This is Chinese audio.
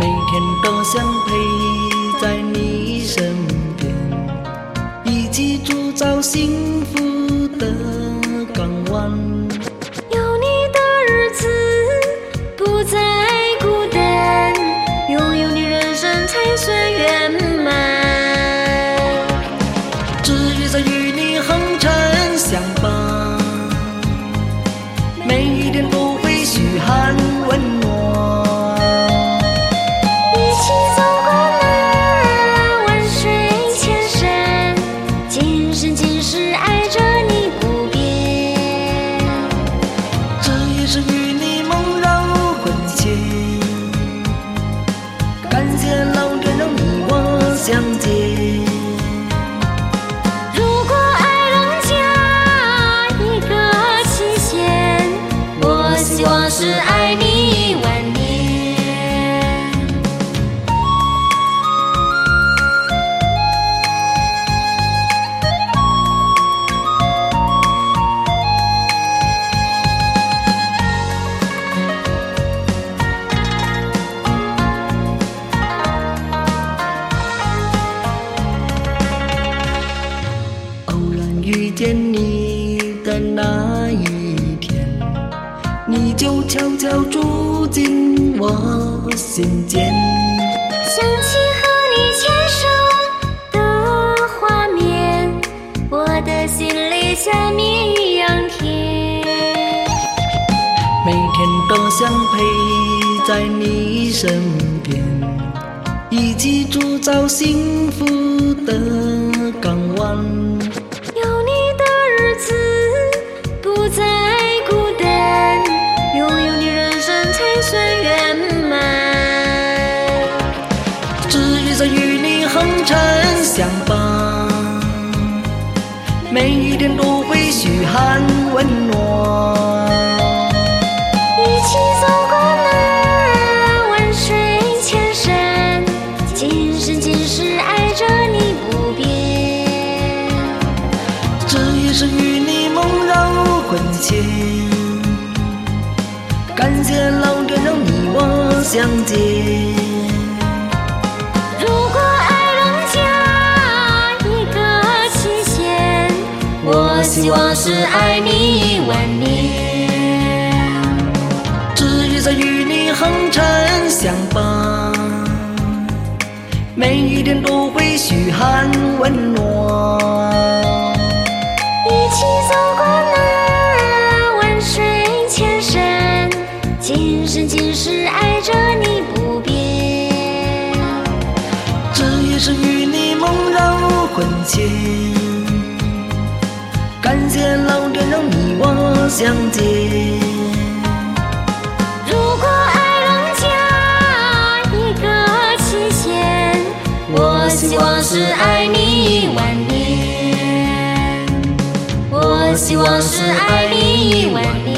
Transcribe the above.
每天都想陪在你身边，一起铸造幸福的港湾。有你的日子不再孤单，拥有你人生才算圆满。只愿在与你红尘相伴，每一天都会嘘寒问暖。见你的那一天，你就悄悄住进我心间。想起和你牵手的画面，我的心里像蜜一样甜。每天都想陪在你身边，一起铸造幸福的港湾。温暖。一起走过那万水千山，今生今世爱着你不变。这也是与你梦绕魂牵，感谢老天让你我相见。希望是爱你一万年。只愿在与你红尘相伴，每一天都会嘘寒问暖。一起走过那万水千山，今生今世爱着你不变。这也是与你梦绕魂牵，感谢老天让你我相见。如果爱能加一个期限，我希望是爱你一万年。我希望是爱你一万年